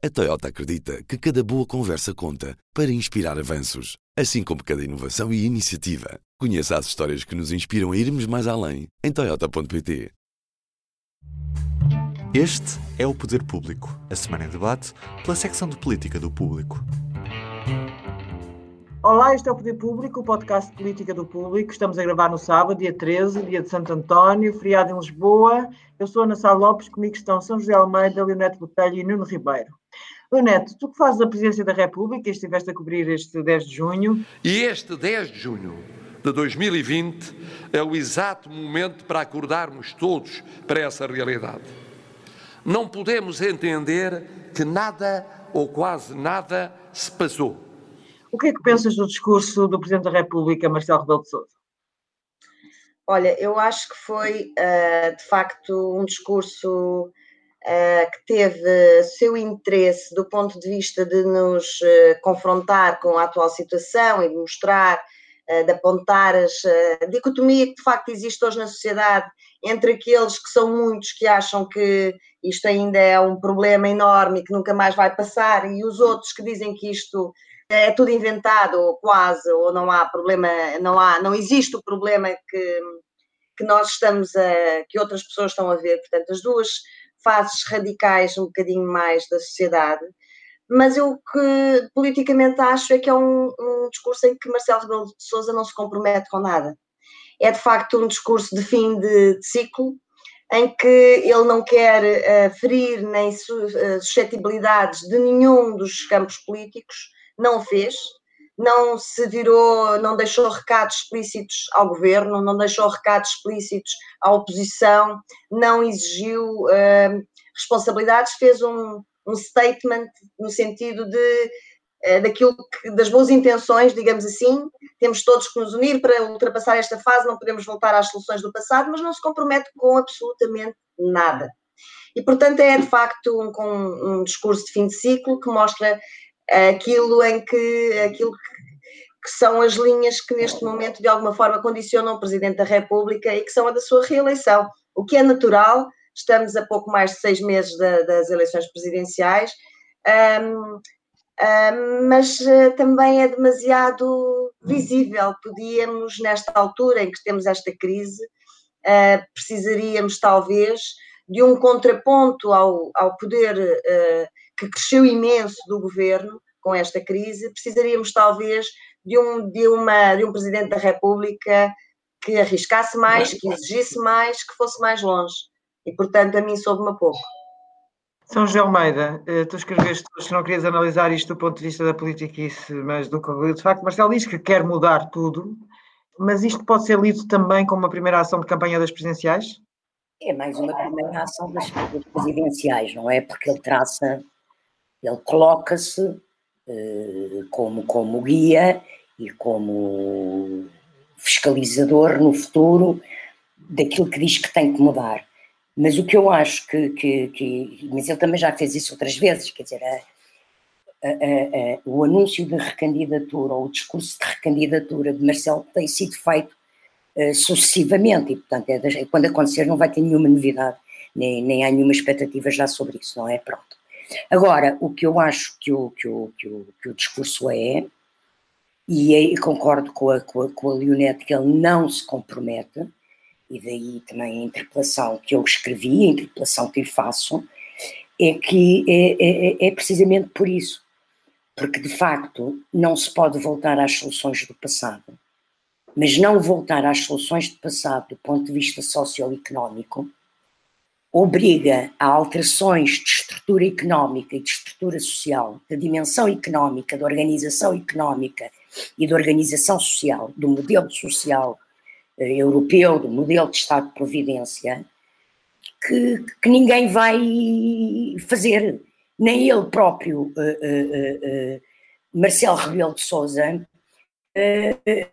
A Toyota acredita que cada boa conversa conta para inspirar avanços, assim como cada inovação e iniciativa. Conheça as histórias que nos inspiram a irmos mais além em Toyota.pt. Este é o Poder Público, a semana em debate pela secção de política do Público. Olá, este é o Poder Público, o podcast de política do público. Estamos a gravar no sábado, dia 13, dia de Santo António, feriado em Lisboa. Eu sou Ana Sá Lopes, comigo estão São José Almeida, Leonete Botelho e Nuno Ribeiro. Leonete, tu que fazes a presidência da República e estiveste a cobrir este 10 de junho. E este 10 de junho de 2020 é o exato momento para acordarmos todos para essa realidade. Não podemos entender que nada ou quase nada se passou o que é que pensas do discurso do Presidente da República, Marcelo Rebelo de Sousa? Olha, eu acho que foi uh, de facto um discurso uh, que teve seu interesse do ponto de vista de nos uh, confrontar com a atual situação e de mostrar, de apontar a dicotomia que de facto existe hoje na sociedade entre aqueles que são muitos que acham que isto ainda é um problema enorme e que nunca mais vai passar e os outros que dizem que isto é tudo inventado, ou quase, ou não há problema, não há, não existe o problema que, que nós estamos a, que outras pessoas estão a ver, portanto, as duas fases radicais um bocadinho mais da sociedade, mas eu que politicamente acho é que é um, um discurso em que Marcelo Rebelo de Sousa não se compromete com nada. É de facto um discurso de fim de, de ciclo, em que ele não quer uh, ferir nem su, uh, suscetibilidades de nenhum dos campos políticos, não fez, não se virou, não deixou recados explícitos ao governo, não deixou recados explícitos à oposição, não exigiu uh, responsabilidades, fez um, um, statement no sentido de uh, daquilo que, das boas intenções, digamos assim, temos todos que nos unir para ultrapassar esta fase, não podemos voltar às soluções do passado, mas não se compromete com absolutamente nada. E, portanto, é de facto um, um, discurso de fim de ciclo que mostra aquilo em que aquilo que, são as linhas que neste momento de alguma forma condicionam o Presidente da República e que são a da sua reeleição, o que é natural, estamos a pouco mais de seis meses da, das eleições presidenciais, um, um, mas uh, também é demasiado visível, podíamos nesta altura em que temos esta crise, uh, precisaríamos talvez de um contraponto ao, ao poder uh, que cresceu imenso do governo com esta crise, precisaríamos talvez de um, de uma, de um Presidente da República que arriscasse mais, que exigisse mais, que fosse mais longe. E, portanto, a mim soube-me pouco. São José Almeida, eh, tu escreveste que não querias analisar isto do ponto de vista da política, mas do que de facto Marcelo diz que quer mudar tudo, mas isto pode ser lido também como uma primeira ação de campanha das presidenciais? É mais uma primeira ação das presidenciais, não é? Porque ele traça ele coloca-se eh, como, como guia e como fiscalizador no futuro daquilo que diz que tem que mudar. Mas o que eu acho que, que, que mas ele também já fez isso outras vezes, quer dizer, a, a, a, o anúncio de recandidatura ou o discurso de recandidatura de Marcelo tem sido feito uh, sucessivamente e, portanto, é, quando acontecer não vai ter nenhuma novidade, nem, nem há nenhuma expectativa já sobre isso, não é? Pronto. Agora, o que eu acho que o, que o, que o, que o discurso é, e concordo com a, com, a, com a Leonete que ele não se compromete, e daí também a interpelação que eu escrevi, a interpelação que lhe faço, é que é, é, é precisamente por isso. Porque, de facto, não se pode voltar às soluções do passado. Mas não voltar às soluções do passado do ponto de vista socioeconómico obriga a alterações de estrutura económica e de estrutura social, da dimensão económica, da organização económica e da organização social, do modelo social eh, europeu, do modelo de Estado de Providência, que, que ninguém vai fazer, nem ele próprio, eh, eh, eh Marcelo Rebelo de Sousa, eh, eh,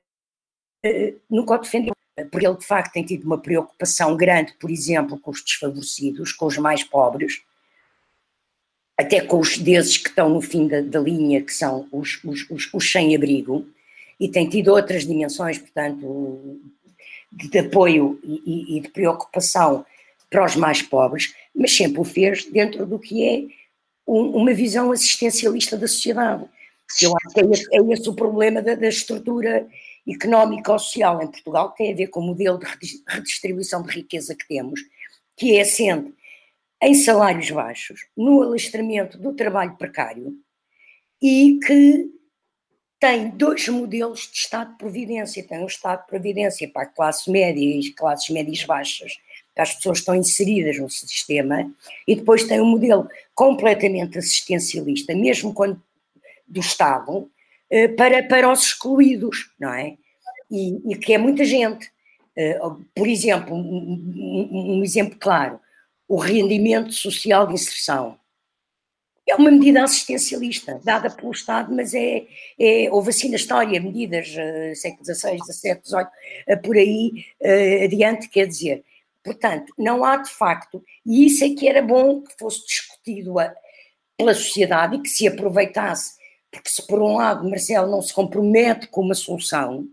nunca o defendeu porque ele de facto tem tido uma preocupação grande, por exemplo, com os desfavorecidos, com os mais pobres, até com os desses que estão no fim da, da linha, que são os, os, os, os sem-abrigo, e tem tido outras dimensões, portanto, de, de apoio e, e, de preocupação para os mais pobres, mas sempre o fez dentro do que é um, uma visão assistencialista da sociedade. Eu acho que é esse, é esse o problema da, da estrutura económica ou social em Portugal, que tem a ver com o modelo de redistribuição de riqueza que temos, que é assente em salários baixos, no alastramento do trabalho precário e que tem dois modelos de Estado de Providência. Tem um Estado de Providência para a classe média e classes médias baixas, para as pessoas que estão inseridas no sistema, e depois tem um modelo completamente assistencialista, mesmo quando do Estado, para, para os excluídos, não é? E, e que é muita gente. Eh, por exemplo, um, um, exemplo claro, o rendimento social de inserção é uma medida assistencialista, dada pelo Estado, mas é, é houve assim na história medidas, uh, século XVI, XVII, XVIII, por aí adiante, quer dizer, portanto, não há de facto, e isso é que era bom que fosse discutido a, pela sociedade e que se aproveitasse, porque se por um lado Marcelo não se compromete com uma solução,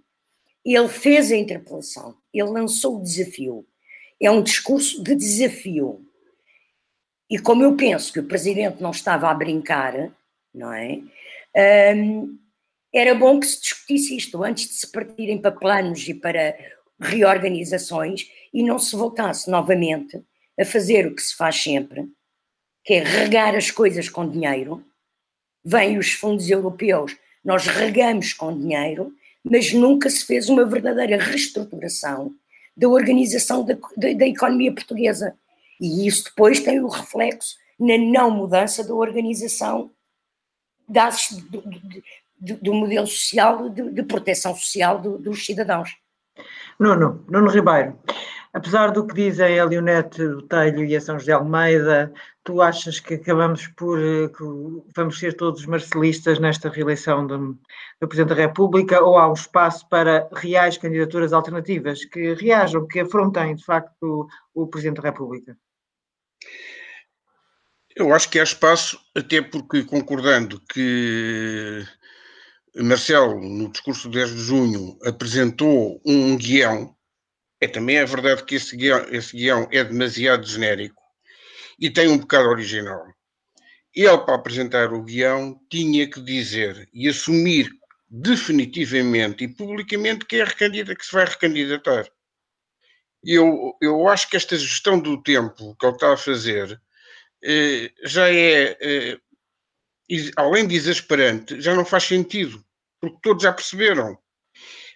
ele fez a interpelação, ele lançou o desafio, é um discurso de desafio, e como eu penso que o presidente não estava a brincar, não é? Um, era bom que se discutisse isto antes de se partirem para planos e para reorganizações e não se voltasse novamente a fazer o que se faz sempre, que é regar as coisas com dinheiro. Vêm os fundos europeus, nós regamos com dinheiro, mas nunca se fez uma verdadeira reestruturação da organização da, da, da economia portuguesa. E isso depois tem o reflexo na não mudança da organização do, do, do modelo social, de, de proteção social do, dos cidadãos. Nuno, Nuno Ribeiro, apesar do que dizem a Leonete Botelho e a São José Almeida, tu achas que acabamos por, que vamos ser todos marcelistas nesta reeleição do, do Presidente da República ou há um espaço para reais candidaturas alternativas que reajam, que afrontem de facto o, o Presidente da República? Eu acho que há espaço, até porque concordando que Marcelo, no discurso de 10 de junho, apresentou um guião, é também é verdade que esse guião, esse guião é demasiado genérico e tem um bocado original. Ele, para apresentar o guião, tinha que dizer e assumir definitivamente e publicamente que é recandidata, que se vai recandidatar. Eu, eu acho que esta gestão do tempo que ele está a fazer eh, já é, eh, além de exasperante, já não faz sentido, porque todos já perceberam.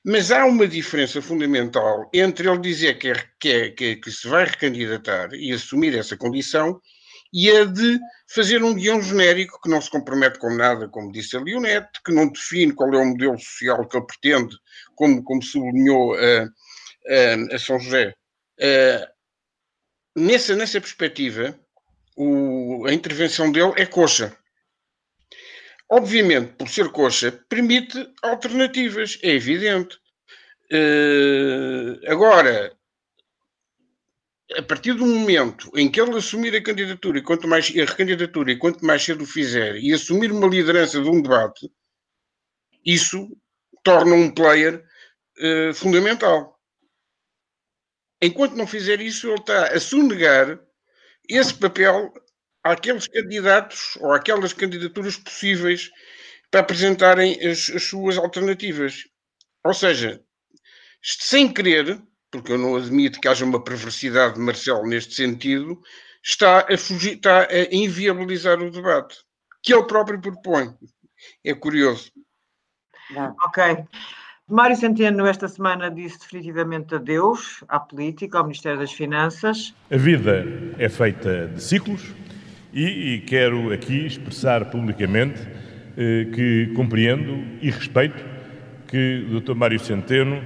Mas há uma diferença fundamental entre ele dizer que, é, que, é, que, é, que se vai recandidatar e assumir essa condição e a de fazer um guião genérico que não se compromete com nada, como disse a Leonete, que não define qual é o modelo social que ele pretende, como, como sublinhou a, a, a São José. nessa, nessa perspectiva, o, a intervenção dele é coxa. Obviamente, por ser coxa, permite alternativas, é evidente. Uh, agora, a partir do momento em que ele assumir a candidatura, e quanto mais a recandidatura, e quanto mais cedo o fizer, e assumir uma liderança de um debate, isso torna um player uh, fundamental. Enquanto não fizer isso, ele está a sonegar esse papel àqueles candidatos ou àquelas candidaturas possíveis para apresentarem as, as suas alternativas. Ou seja, sem querer, porque eu não admito que haja uma perversidade de Marcelo neste sentido, está a, fugir, está a inviabilizar o debate que ele próprio propõe. É curioso. Ok. Mário Centeno, esta semana, disse definitivamente adeus à política, ao Ministério das Finanças. A vida é feita de ciclos e, e quero aqui expressar publicamente eh, que compreendo e respeito que o Dr. Mário Centeno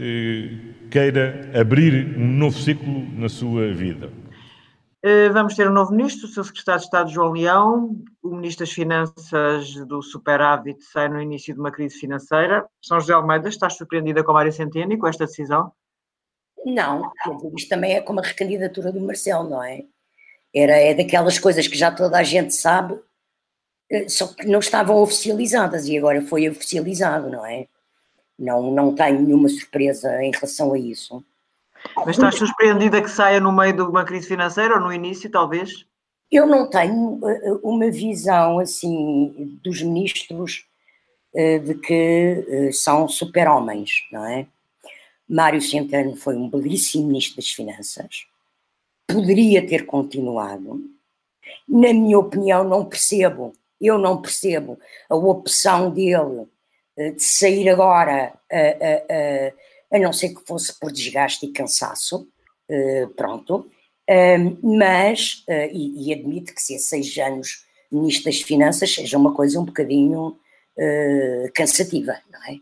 eh, queira abrir um novo ciclo na sua vida. Eh, vamos ter um novo ministro, o seu secretário de Estado João Leão, o ministro das Finanças do superávit sai no início de uma crise financeira. São José Almeida, estás surpreendida com a Mário Centeno e com esta decisão? Não, isto também é como a recandidatura do Marcelo, não é? Era, é daquelas coisas que já toda a gente sabe, eh, só que não estavam oficializadas e agora foi oficializado, não é? Não, não tenho nenhuma surpresa em relação a isso. Mas estás surpreendida que saia no meio de uma crise financeira ou no início, talvez? Eu não tenho uh, uma visão assim dos ministros de que são super-homens, não é? Mário Centeno foi um belíssimo ministro das Finanças, poderia ter continuado. Na minha opinião, não percebo, eu não percebo a opção dele de sair agora, a não ser que fosse por desgaste e cansaço, pronto, mas, uh, e, e, admito que se é seis anos ministro das Finanças seja uma coisa um bocadinho cansativa, não é?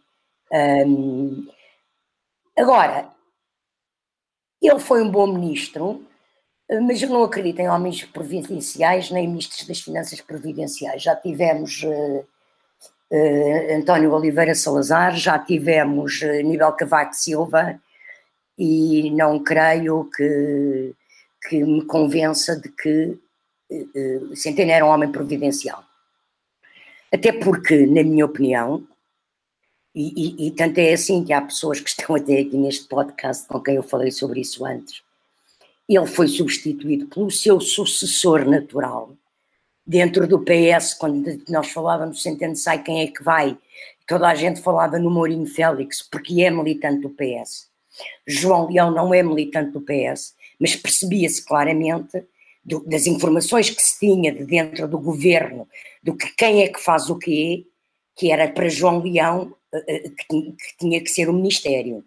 Agora, ele foi um bom ministro, mas eu não acredito em homens providenciais nem ministros das Finanças providenciais. Já tivemos uh, António Oliveira Salazar, já tivemos uh, Nível Cavaco Silva, e não creio que que me convença de que uh, Centeno era um homem providencial. Até porque, na minha opinião, e, e, e, tanto é assim que há pessoas que estão até aqui neste podcast com quem eu falei sobre isso antes, ele foi substituído pelo seu sucessor natural dentro do PS, quando nós falávamos Centeno sai quem é que vai, toda a gente falava no Mourinho Félix, porque é militante do PS. João Leão não é militante do PS, mas percebia-se claramente do, das informações que se tinha de dentro do governo, do que quem é que faz o quê, que era para João Leão eh, eh, que tinha que ser o Ministério.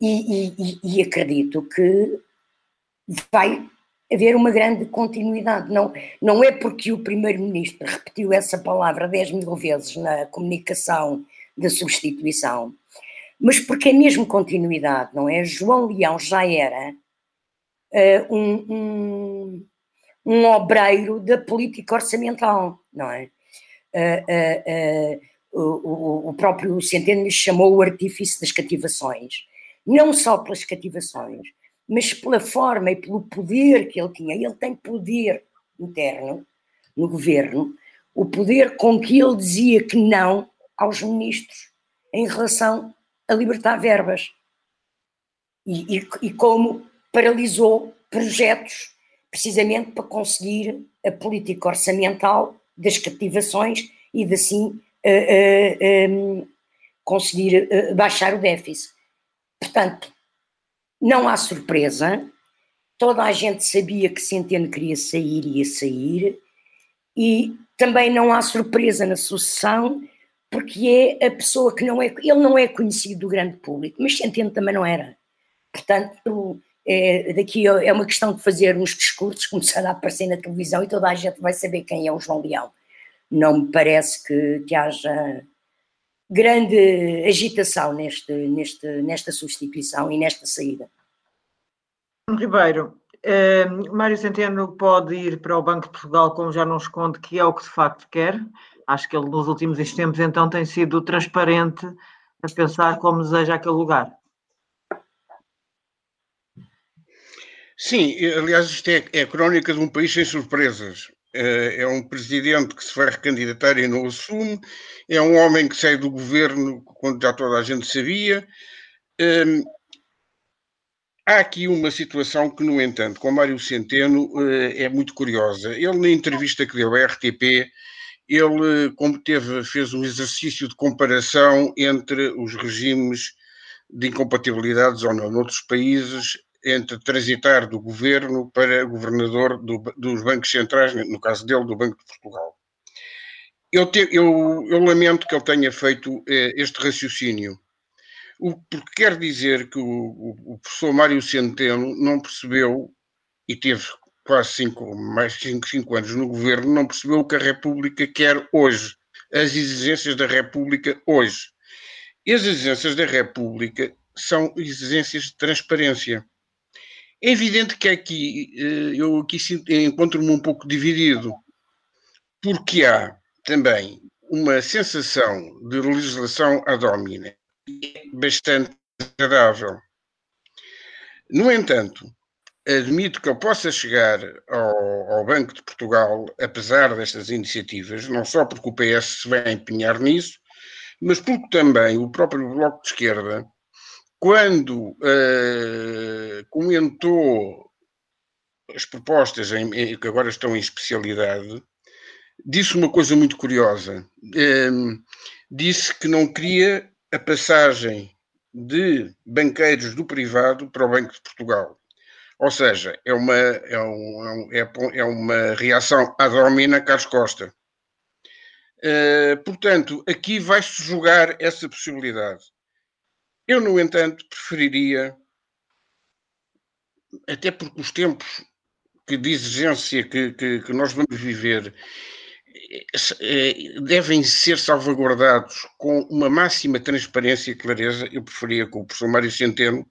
E, e, e, acredito que vai haver uma grande continuidade. Não, não é porque o Primeiro-Ministro repetiu essa palavra 10 mil vezes na comunicação da substituição, mas porque é mesmo continuidade, não é? João Leão já era uh, um, um, um, obreiro da política orçamental, não é? Uh, uh, o, o, próprio Centeno chamou o artífice das cativações, não só pelas cativações, mas pela forma e pelo poder que ele tinha. Ele tem poder interno no governo, o poder com que ele dizia que não aos ministros em relação a libertar verbas. E, e, e como paralisou projetos precisamente para conseguir a política orçamental das cativações e de assim uh, uh, um, conseguir uh, baixar o déficit. Portanto, não há surpresa, toda a gente sabia que Centeno queria sair e ia sair, e também não há surpresa na sucessão, porque é a pessoa que não é. Ele não é conhecido do grande público, mas Centeno também não era. Portanto, é, daqui é uma questão de fazer uns discursos, começar a aparecer na televisão e toda a gente vai saber quem é o João Leão. Não me parece que, que haja grande agitação neste, neste, nesta substituição e nesta saída. Ribeiro, eh, Mário Centeno pode ir para o Banco de Portugal, como já não esconde que é o que de facto quer. Acho que ele nos últimos tempos então tem sido transparente a pensar como deseja aquele lugar. Sim, aliás, isto é, é a crónica de um país sem surpresas. É, é um presidente que se vai recandidatar e não assume, é um homem que sai do governo quando já toda a gente sabia. Hum, há aqui uma situação que, no entanto, com Mário Centeno eh, é muito curiosa. Ele, na entrevista que deu à RTP, ele como teve, fez um exercício de comparação entre os regimes de incompatibilidades ou não noutros países entre transitar do governo para governador do, dos bancos centrais, no caso dele, do Banco de Portugal. Eu, te, eu, eu lamento que ele tenha feito eh, este raciocínio, o, porque quer dizer que o, o, o, professor Mário Centeno não percebeu, e teve quase cinco, mais cinco, cinco anos no governo, não percebeu o que a República quer hoje, as exigências da República hoje. E as exigências da República são exigências de transparência é evidente que aqui eh, eu aqui encontro-me um pouco dividido, porque há também uma sensação de legislação ad hominem bastante agradável. No entanto, admito que eu possa chegar ao, ao, Banco de Portugal, apesar destas iniciativas, não só porque o PS se vai empenhar nisso, mas porque também o próprio Bloco de Esquerda quando uh, comentou as propostas em, que agora estão em especialidade, disse uma coisa muito curiosa. Um, disse que não queria a passagem de banqueiros do privado para o Banco de Portugal. Ou seja, é uma, é, um, é, é uma reação ad hominem Carlos Costa. Uh, portanto, aqui vai-se jogar essa possibilidade. Eu, no entanto, preferiria, até porque os tempos que de exigência que, que, que nós vamos viver eh, devem ser salvaguardados com uma máxima transparência e clareza, eu preferia que o professor Mário Centeno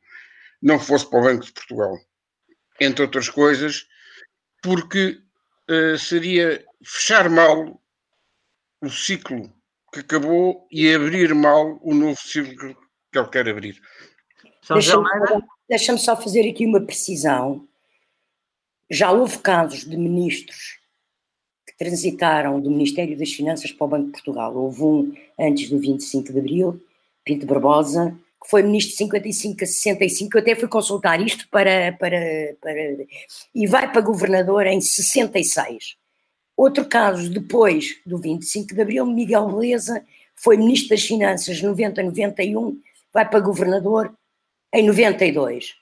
não fosse para o Banco de Portugal. Entre outras coisas, porque uh, seria fechar mal o ciclo que acabou e abrir mal o novo ciclo que ele quer abrir. Deixa-me deixa só fazer aqui uma precisão. Já houve casos de ministros que transitaram do Ministério das Finanças para o Banco de Portugal. Houve um antes do 25 de Abril, Pinto Barbosa, que foi ministro de 55 a 65, eu até fui consultar isto para, para, para e vai para governador em 66. Outro caso, depois do 25 de Abril, Miguel Beleza foi ministro das Finanças 90 91, vai para governador em 92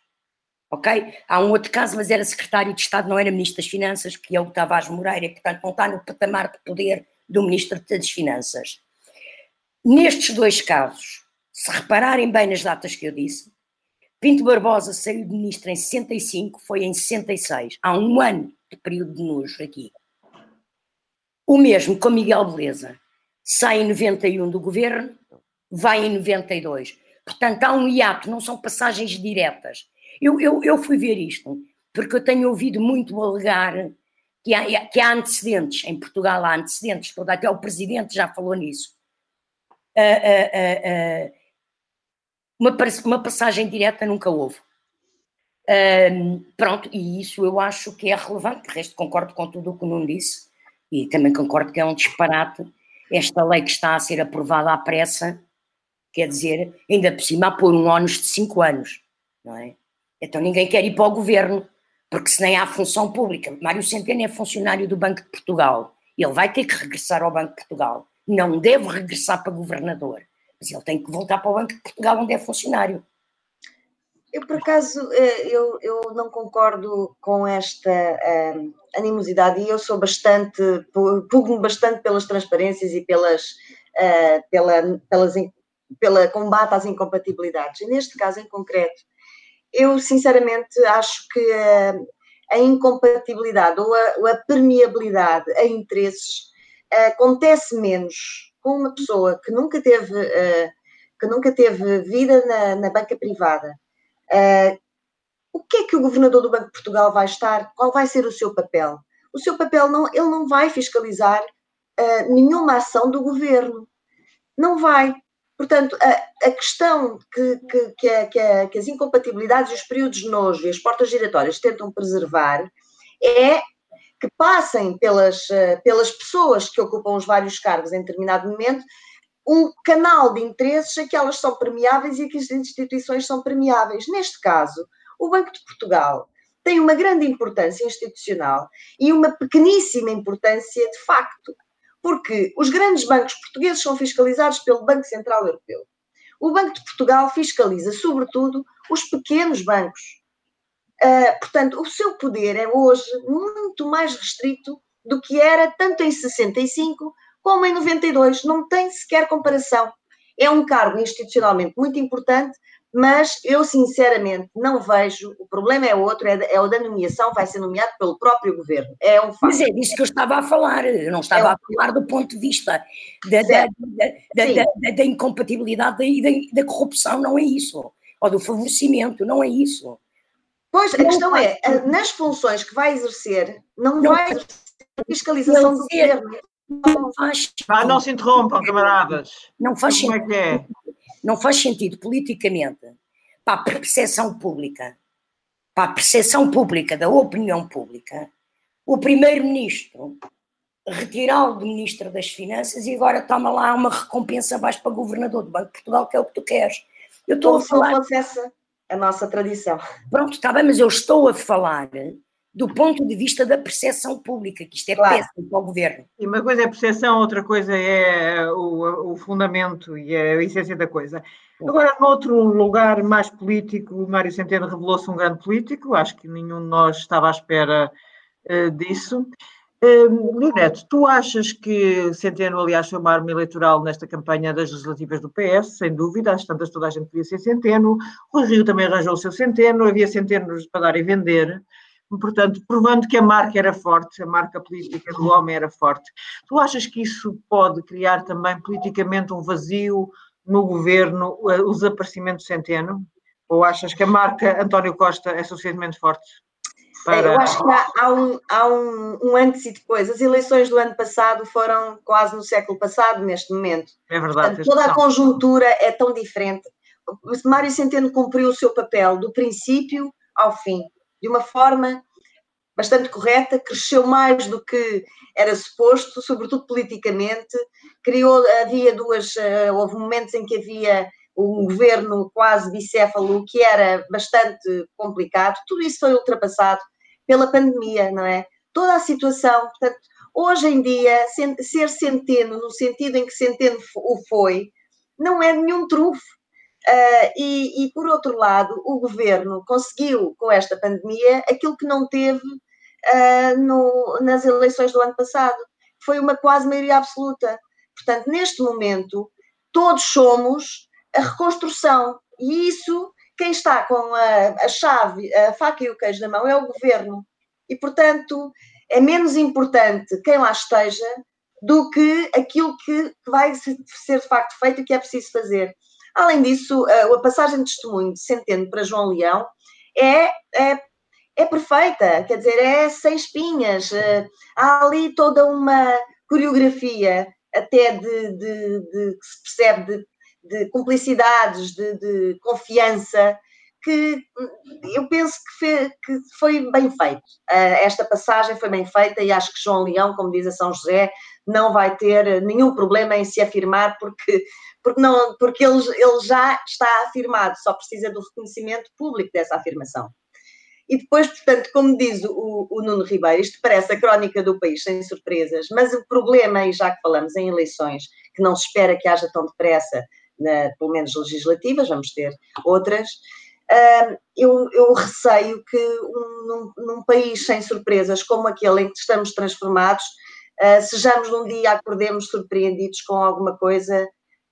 ok? Há um outro caso, mas era secretário de Estado, não era ministro das Finanças, que é o Tavares Moreira, e portanto não está no patamar de poder do ministro das Finanças. Nestes dois casos, se repararem bem nas datas que eu disse, Pinto Barbosa saiu de ministro em 65, foi em 66, há um ano de período de nojo aqui. O mesmo com Miguel Beleza, sai em 91 do governo, vai em 92. Portanto, há um hiato, não são passagens diretas eu, eu, eu fui ver isto, porque eu tenho ouvido muito alegar que há, que há antecedentes, em Portugal há antecedentes, todo, até o presidente já falou nisso. Uh, uh, uh, uma, uma passagem direta nunca houve. pronto, e isso eu acho que é relevante, de resto concordo com tudo o que o Nuno disse, e também concordo que é um disparate esta lei que está a ser aprovada à pressa, quer dizer, ainda por cima a pôr um ónus de 5 anos, não é? Então ninguém quer ir para o governo, porque se nem há função pública. Mário Centeno é funcionário do Banco de Portugal. Ele vai ter que regressar ao Banco de Portugal. Não deve regressar para governador. Mas ele tem que voltar para o Banco de Portugal, onde é funcionário. Eu, por acaso, eh, eu, eu não concordo com esta uh, animosidade e eu sou bastante, pugno bastante pelas transparências e pelas, uh, pela, pelas, pela combate às incompatibilidades. E neste caso em concreto, eu sinceramente acho que a, a incompatibilidade ou a, ou a, permeabilidade a interesses acontece menos com uma pessoa que nunca teve, uh, que nunca teve vida na, na banca privada. Uh, o que é que o governador do Banco de Portugal vai estar? Qual vai ser o seu papel? O seu papel não, ele não vai fiscalizar nenhuma ação do governo. Não vai. Portanto, a, a questão que, que, que, que, a, que, as incompatibilidades e os períodos de nojo e as portas giratórias tentam preservar é que passem pelas, eh, pelas pessoas que ocupam os vários cargos em determinado momento um canal de interesses a que elas são permeáveis e a que as instituições são permeáveis. Neste caso, o Banco de Portugal tem uma grande importância institucional e uma pequeníssima importância de facto porque os grandes bancos portugueses são fiscalizados pelo Banco Central Europeu. O Banco de Portugal fiscaliza, sobretudo, os pequenos bancos. Uh, portanto, o seu poder é hoje muito mais restrito do que era tanto em 65 como em 92. Não tem sequer comparação. É um cargo institucionalmente muito importante, mas eu sinceramente não vejo, o problema é outro, é, é o da nomeação, vai ser nomeado pelo próprio governo, é um fato. Mas é disso que eu estava a falar, eu não estava é um... a falar do ponto de vista da, da, da, da, da incompatibilidade e da, da, corrupção, não é isso, ou do favorecimento, não é isso. Pois, a não questão é, nas funções que vai exercer, não, não vai exercer a fiscalização do governo. Não faz ah, não se interrompam, camaradas. Não faz Como. É que é? Não faz sentido politicamente para a percepção pública, para a percepção pública da opinião pública, o primeiro-ministro retirá-lo do ministro das Finanças e agora toma lá uma recompensa vais para governador do Banco de Portugal, que é o que tu queres. Eu estou a falar. Não essa a nossa tradição. Pronto, está bem, mas eu estou a falar do ponto de vista da percepção pública, que isto é claro. péssimo para o governo. E uma coisa é a percepção, outra coisa é o, o fundamento e a essência da coisa. Agora, noutro lugar mais político, o Mário Centeno revelou-se um grande político, acho que nenhum de nós estava à espera uh, disso. Leonete, tu achas que Centeno, aliás, foi uma arma eleitoral nesta campanha das legislativas do PS, sem dúvida, às tantas toda a gente podia ser Centeno, o Rio também arranjou o seu Centeno, havia Centenos para dar e vender, portanto, provando que a marca era forte, a marca política do homem era forte. Tu achas que isso pode criar também politicamente um vazio no governo, eh, o desaparecimento de Centeno? Ou achas que a marca António Costa é suficientemente forte? Para... Eu acho que há, há, um, há um, um, antes e depois. As eleições do ano passado foram quase no século passado, neste momento. É verdade. Portanto, toda a conjuntura é tão diferente. Mário Centeno cumpriu o seu papel do princípio ao fim de uma forma bastante correta, cresceu mais do que era suposto, sobretudo politicamente. Criou, havia duas, eh, houve momentos em que havia um governo quase bicéfalo, que era bastante complicado. Tudo isso foi ultrapassado pela pandemia, não é? Toda a situação, portanto, hoje em dia, ser centeno, no sentido em que centeno o foi, não é nenhum trunfo. Uh, e, e, por outro lado, o governo conseguiu, com esta pandemia, aquilo que não teve uh, no, nas eleições do ano passado. Foi uma quase maioria absoluta. Portanto, neste momento, todos somos a reconstrução. E isso, quem está com a, a chave, a faca e o queijo na mão é o governo. E, portanto, é menos importante quem lá esteja do que aquilo que vai ser de facto feito e que é preciso fazer. Além disso, a passagem de testemunho de Centeno para João Leão é, é, é perfeita, quer dizer, é sem espinhas. Eh, há ali toda uma coreografia até de, de, de que se percebe de, de cumplicidades, de, confiança, que eu penso que, fe, que foi bem feito. Uh, esta passagem foi bem feita e acho que João Leão, como diz a São José, não vai ter nenhum problema em se afirmar, porque porque, não, porque ele, ele já está afirmado, só precisa do reconhecimento público dessa afirmação. E depois, portanto, como diz o, o, Nuno Ribeiro, isto parece a crónica do país sem surpresas, mas o problema, e já que falamos em eleições, que não se espera que haja tão depressa, na, pelo menos legislativas, vamos ter outras, uh, eu, eu, receio que um, num, num, país sem surpresas como aquele em que estamos transformados, uh, sejamos num dia, acordemos surpreendidos com alguma coisa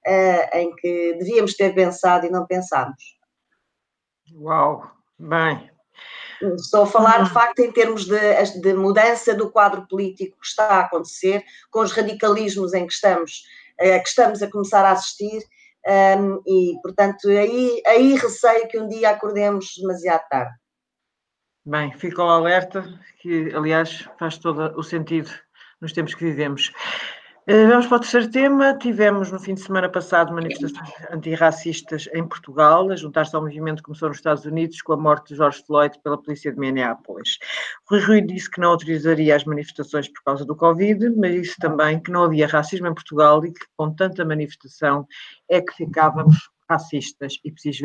uh, em que devíamos ter pensado e não pensámos. Uau, bem. Estou a falar, de uhum. facto, em termos de, de, mudança do quadro político que está a acontecer, com os radicalismos em que estamos, uh, que estamos a começar a assistir, um, e, portanto, aí, aí receio que um dia acordemos demasiado tarde. Bem, fico ao alerta, que aliás faz todo o sentido nos tempos que vivemos. Eh, vamos para o terceiro tema. Tivemos no fim de semana passado manifestações antirracistas em Portugal, a juntar-se ao movimento que começou nos Estados Unidos com a morte de George Floyd pela polícia de Minneapolis. Rui Rui disse que não autorizaria as manifestações por causa do Covid, mas disse também que não havia racismo em Portugal e que com tanta manifestação é que ficávamos racistas e psis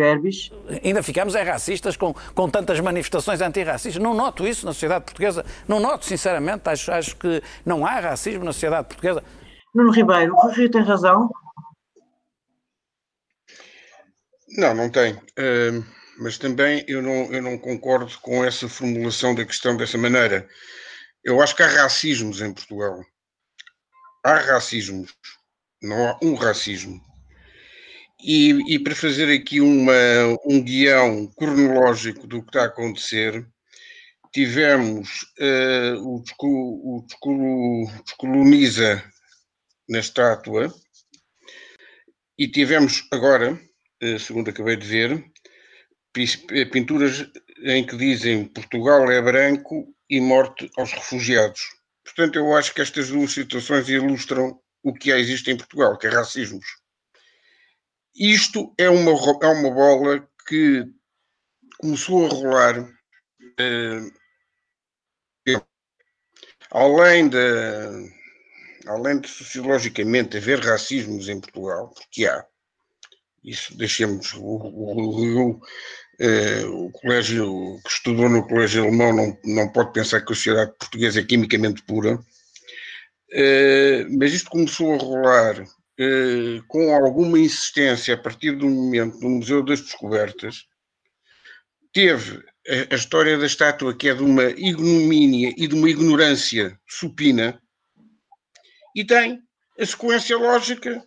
Ainda ficamos é racistas com, com tantas manifestações antirracistas. Não noto isso na sociedade portuguesa. Não noto, sinceramente. Acho, acho que não há racismo na sociedade portuguesa. Nuno Ribeiro, o Rui tem razão? Não, não tem. Uh, mas também eu não, eu não concordo com essa formulação da questão dessa maneira. Eu acho que há racismos em Portugal. Há racismos. Não há um racismo. E, e para fazer aqui uma, um guião cronológico do que está a acontecer, tivemos uh, o, descoloniza na estátua. E tivemos agora, eh, segundo acabei de ver, eh, pinturas em que dizem Portugal é branco e morte aos refugiados. Portanto, eu acho que estas duas situações ilustram o que existe em Portugal, que é racismos. Isto é uma, é uma bola que começou a rolar eh, além da, além de sociologicamente haver racismos em Portugal, porque há, isso deixemos o, Rio Uh, o colégio que estudou no colégio alemão não, não pode pensar que a sociedade portuguesa é quimicamente pura, uh, mas isto começou a rolar uh, com alguma insistência a partir do momento do Museu das Descobertas. Teve a, a história da estátua que é de uma ignomínia e de uma ignorância supina, e tem a sequência lógica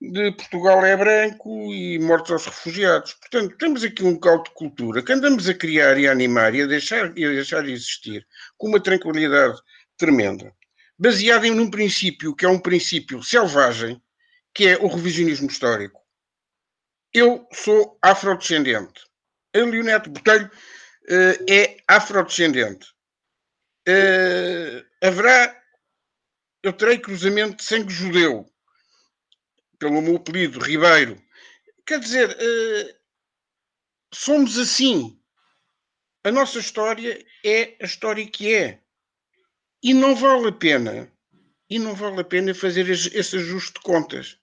de Portugal é branco e mortos aos refugiados. Portanto, temos aqui um caldo de cultura que andamos a criar e a animar e a deixar, e a deixar existir com uma tranquilidade tremenda, baseada em um princípio que é um princípio selvagem, que é o revisionismo histórico. Eu sou afrodescendente. A Leonete Botelho uh, é afrodescendente. Uh, haverá, eu terei cruzamento de sangue judeu pelo meu apelido, Ribeiro. Quer dizer, uh, somos assim. A nossa história é a história que é. E não vale a pena, e não vale a pena fazer esse ajuste de contas.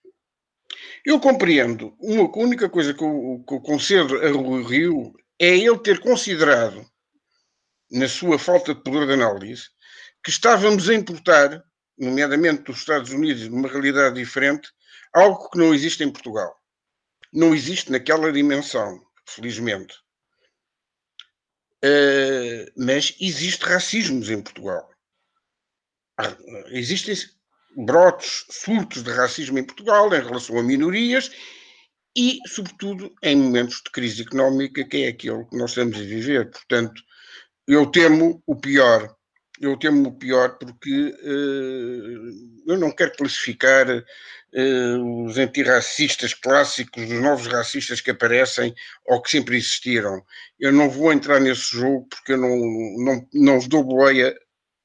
Eu compreendo, uma única coisa que eu, que eu concedo a Rui Rio é ele ter considerado, na sua falta de poder de análise, que estávamos a importar, nomeadamente dos Estados Unidos, numa realidade diferente, Algo que não existe em Portugal. Não existe naquela dimensão, felizmente. Uh, mas existe racismos em Portugal. Existem brotes, surtos de racismo em Portugal em relação a minorias e, sobretudo, em momentos de crise económica, que é aquele que nós estamos a viver. Portanto, eu temo o pior. Eu temo o pior porque uh, eu não quero classificar uh, os antirracistas clássicos, os novos racistas que aparecem ou que sempre existiram. Eu não vou entrar nesse jogo porque eu não, não, não dou boleia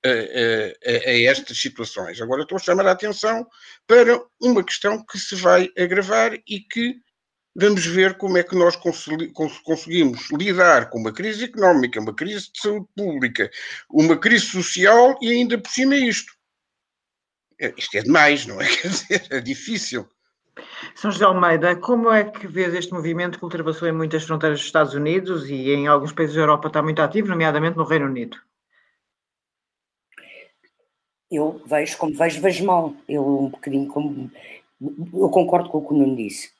a, a, a, estas situações. Agora estou a chamar a atenção para uma questão que se vai agravar e que vamos ver como é que nós conseguimos lidar com uma crise económica, uma crise de saúde pública, uma crise social e ainda por cima isto. É, isto é demais, não é? Quer dizer, é difícil. São José Almeida, como é que vês este movimento que ultrapassou em muitas fronteiras dos Estados Unidos e em alguns países da Europa está muito ativo, nomeadamente no Reino Unido? Eu vejo como vejo, vejo mal. Eu um bocadinho como. Eu concordo com o que o Nuno disse.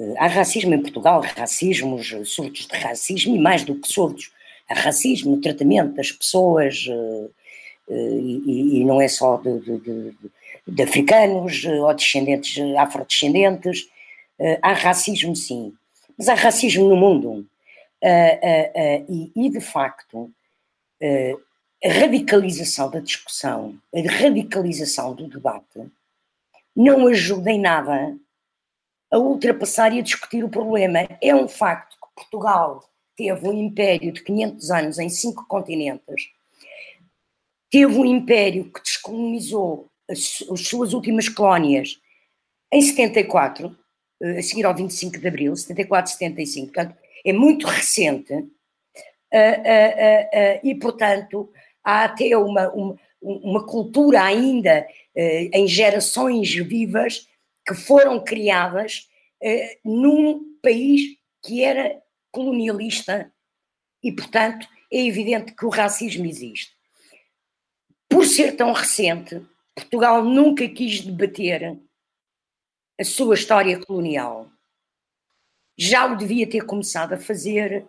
Eh, há racismo em Portugal, racismos, surtos de racismo, e mais do que surtos. Há racismo no tratamento das pessoas, eh, eh, e, e, não é só de, de, de, de, africanos ou descendentes, afrodescendentes. Há racismo, sim, mas há racismo no mundo. E, e de facto, a radicalização da discussão, a radicalização do debate, não ajuda em nada a ultrapassar e a discutir o problema. É um facto que Portugal teve um império de 500 anos em cinco continentes teve um império que descolonizou as, as suas últimas colónias em 74, eh, a seguir ao 25 de Abril, 74, 75, portanto, é muito recente, uh, uh, uh, e portanto há até uma, uma, uma cultura ainda em gerações vivas que foram criadas num país que era colonialista e, portanto, é evidente que o racismo existe. Por ser tão recente, Portugal nunca quis debater a sua história colonial. Já o devia ter começado a fazer,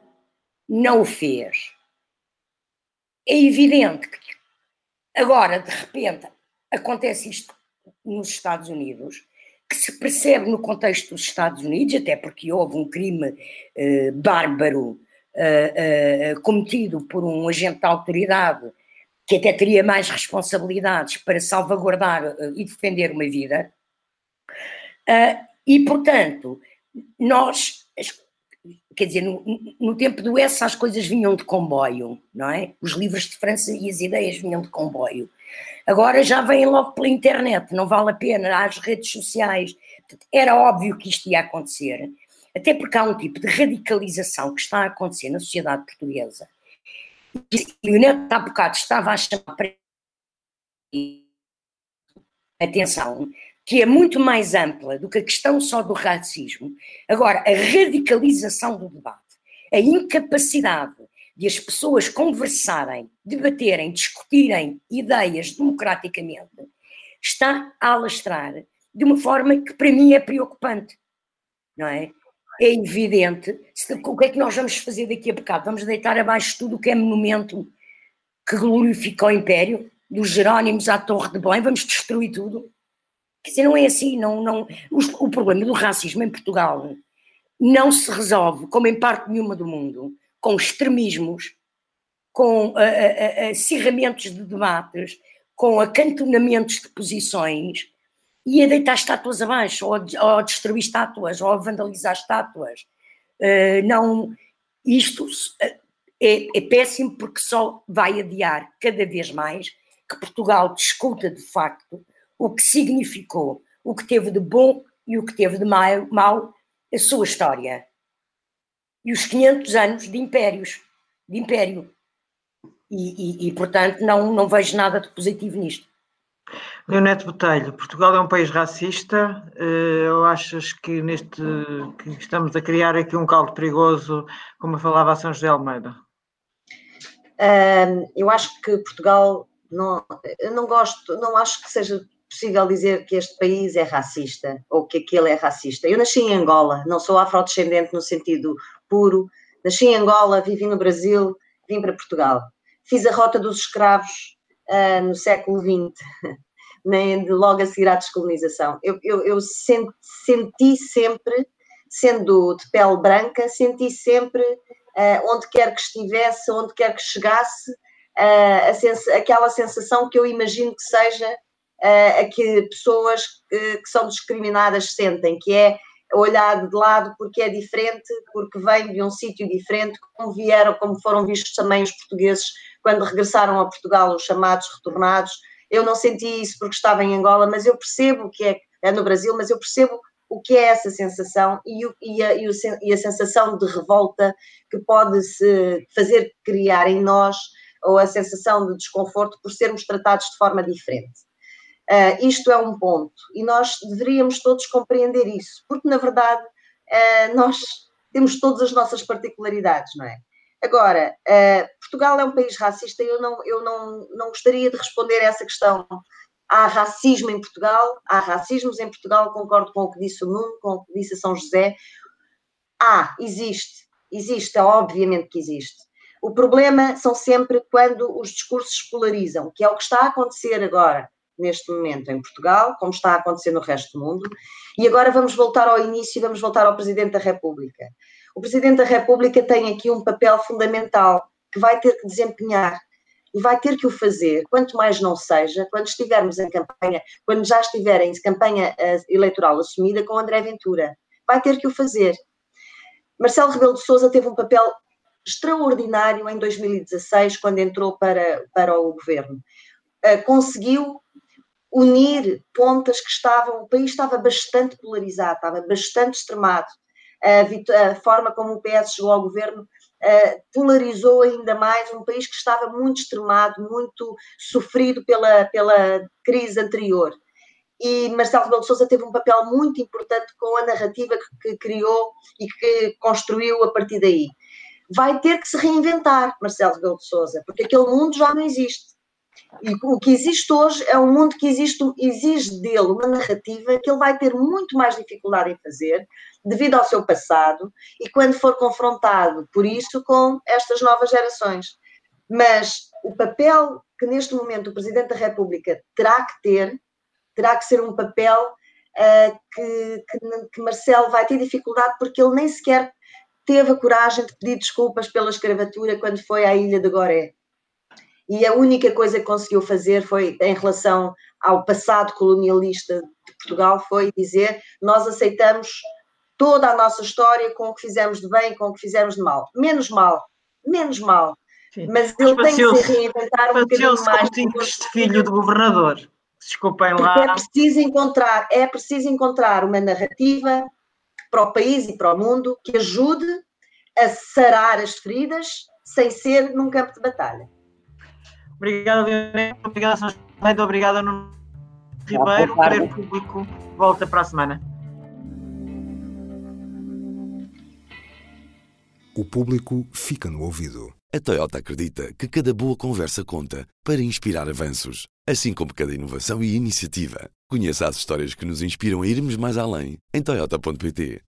não o fez. É evidente que agora, de repente, acontece isto nos Estados Unidos, que se percebe no contexto dos Estados Unidos, até porque houve um crime eh, bárbaro eh, eh, cometido por um agente da autoridade que até teria mais responsabilidades para salvaguardar uh, e defender uma vida. Uh, e, portanto, nós, quer dizer, no, no, tempo do S as coisas vinham de comboio, não é? Os livros de França e as ideias vinham de comboio. Agora já vêm logo pela internet, não vale a pena, às redes sociais. Era óbvio que isto ia acontecer, até porque há um tipo de radicalização que está a acontecer na sociedade portuguesa e o Neto há bocado estava a chamar para atenção, que é muito mais ampla do que a questão só do racismo. Agora, a radicalização do debate, a incapacidade de as pessoas conversarem, debaterem, discutirem ideias democraticamente, está a alastrar de uma forma que para mim é preocupante, não é? É evidente, o que é que nós vamos fazer daqui a bocado? Vamos deitar abaixo tudo o que é monumento que glorifica o Império, dos Jerónimos à Torre de Belém, vamos destruir tudo? Quer dizer, não é assim, não, não, o, o problema do racismo em Portugal não se resolve, como em parte nenhuma do mundo, com extremismos, com acirramentos de debates, com acantonamentos de posições e a deitar estátuas abaixo, ou, ou a destruir estátuas, ou a vandalizar estátuas. Uh, não, isto é, é péssimo porque só vai adiar cada vez mais que Portugal discuta de facto o que significou, o que teve de bom e o que teve de mau, a sua história. E os 500 anos de impérios, de império. E, e, e, portanto, não, não vejo nada de positivo nisto. Leonete Botelho, Portugal é um país racista. Eh, ou achas que neste que estamos a criar aqui um caldo perigoso, como falava a São José Almeida? eu acho que Portugal não, eu não gosto, não acho que seja possível dizer que este país é racista ou que aquele é racista. Eu nasci em Angola, não sou afrodescendente no sentido puro. Nasci em Angola, vivi no Brasil, vim para Portugal. Fiz a rota dos escravos uh, no século XX, nem logo a seguir à descolonização. Eu, eu, eu senti, senti sempre, sendo de pele branca, senti sempre, uh, onde quer que estivesse, onde quer que chegasse, uh, sens aquela sensação que eu imagino que seja uh, que pessoas que, que são discriminadas sentem, que é olhar de lado porque é diferente, porque vem de um sítio diferente, como vieram, como foram vistos também os portugueses quando regressaram a Portugal, os chamados retornados. Eu não senti isso porque estava em Angola, mas eu percebo que é, é no Brasil, mas eu percebo o que é essa sensação e, o, e, a, e, o, e a sensação de revolta que pode se fazer criar em nós, ou a sensação de desconforto por sermos tratados de forma diferente. Uh, isto é um ponto e nós deveríamos todos compreender isso, porque na verdade uh, nós temos todas as nossas particularidades, não é? Agora, uh, Portugal é um país racista e eu, não, eu não, não gostaria de responder a essa questão. Há racismo em Portugal, há racismos em Portugal, concordo com o que disse o Nuno, com o que disse a São José. Há, existe, existe, obviamente que existe. O problema são sempre quando os discursos polarizam, que é o que está a acontecer agora neste momento em Portugal, como está a acontecer no resto do mundo. E agora vamos voltar ao início e vamos voltar ao Presidente da República. O Presidente da República tem aqui um papel fundamental que vai ter que desempenhar e vai ter que o fazer, quanto mais não seja, quando estivermos em campanha, quando já estiver em campanha eh, eleitoral assumida com André Ventura. Vai ter que o fazer. Marcelo Rebelo de Sousa teve um papel extraordinário em 2016, quando entrou para, para o governo. Uh, conseguiu unir pontas que estavam, o país estava bastante polarizado, estava bastante extremado. A, a forma como o PS chegou ao governo uh, polarizou ainda mais um país que estava muito extremado, muito sofrido pela, pela crise anterior. E Marcelo Rebelo de Sousa teve um papel muito importante com a narrativa que, que criou e que construiu a partir daí. Vai ter que se reinventar, Marcelo Rebelo de Sousa, porque aquele mundo já não existe. E o que existe hoje é um mundo que existe, exige dele uma narrativa que ele vai ter muito mais dificuldade em fazer, devido ao seu passado, e quando for confrontado por isso com estas novas gerações. Mas o papel que neste momento o Presidente da República terá que ter, terá que ser um papel uh, que, que, que Marcelo vai ter dificuldade porque ele nem sequer teve a coragem de pedir desculpas pela escravatura quando foi à ilha de Goré e a única coisa que conseguiu fazer foi, em relação ao passado colonialista de Portugal, foi dizer: nós aceitamos toda a nossa história com o que fizemos de bem, com o que fizemos de mal. Menos mal, menos mal. Sim. Mas ele tem que se reinventar um bocadinho mais. este filho do governador. Desculpem lá. É preciso encontrar, é preciso encontrar uma narrativa para o país e para o mundo que ajude a sarar as feridas sem ser num campo de batalha. Obrigado, Leonel. Obrigado, São José. Obrigado, Nuno Ribeiro. O Poder Público volta para a semana. o público fica no ouvido. A Toyota acredita que cada boa conversa conta para inspirar avanços, assim como cada inovação e iniciativa. Conheça as histórias que nos inspiram a irmos mais além em Toyota.pt.